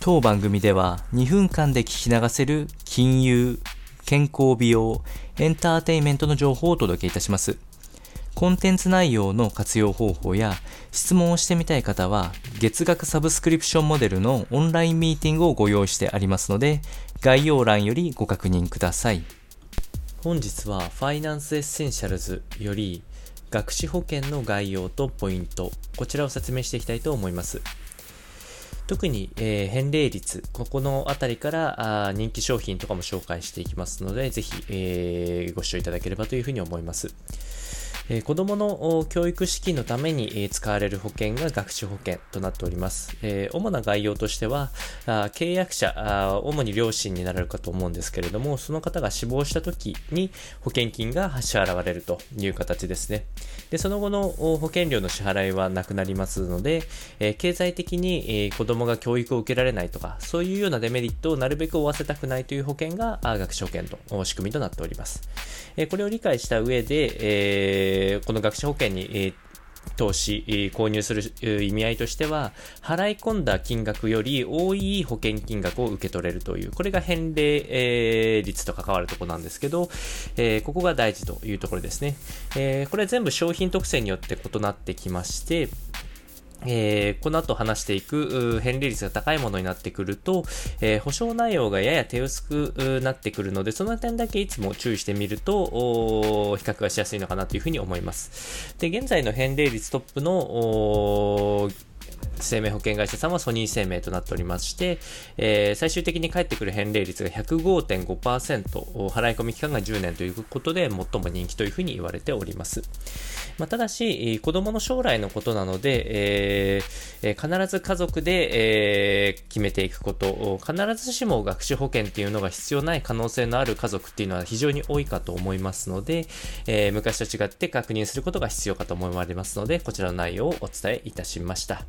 当番組では2分間で聞き流せる金融、健康美容、エンターテインメントの情報をお届けいたします。コンテンツ内容の活用方法や質問をしてみたい方は月額サブスクリプションモデルのオンラインミーティングをご用意してありますので概要欄よりご確認ください。本日はファイナンスエッセンシャルズより学資保険の概要とポイント、こちらを説明していきたいと思います。特に、えー、返礼率、ここのあたりからあ人気商品とかも紹介していきますので、ぜひ、えー、ご視聴いただければというふうに思います。えー、子供の教育資金のために、え、使われる保険が学資保険となっております。えー、主な概要としては、あ契約者あ、主に両親になられるかと思うんですけれども、その方が死亡した時に保険金が支払われるという形ですね。で、その後の保険料の支払いはなくなりますので、え経済的に、えー、子供が教育を受けられないとか、そういうようなデメリットをなるべく負わせたくないという保険が学資保険と仕組みとなっております。えこれを理解した上で、えーえー、この学資保険に、えー投資、購入する意味合いとしては、払い込んだ金額より多い保険金額を受け取れるという、これが返礼、率と関わるところなんですけど、え、ここが大事というところですね。え、これは全部商品特性によって異なってきまして、えー、この後話していく返礼率が高いものになってくると、えー、保証内容がやや手薄くなってくるので、その点だけいつも注意してみると、比較がしやすいのかなというふうに思います。で、現在の返礼率トップの生命保険会社さんはソニー生命となっておりまして、えー、最終的に返ってくる返礼率が105.5%、払い込み期間が10年ということで、最も人気というふうに言われております。まあ、ただし、子供の将来のことなので、えー、必ず家族で、えー、決めていくこと、必ずしも学習保険っていうのが必要ない可能性のある家族っていうのは非常に多いかと思いますので、えー、昔と違って確認することが必要かと思われますので、こちらの内容をお伝えいたしました。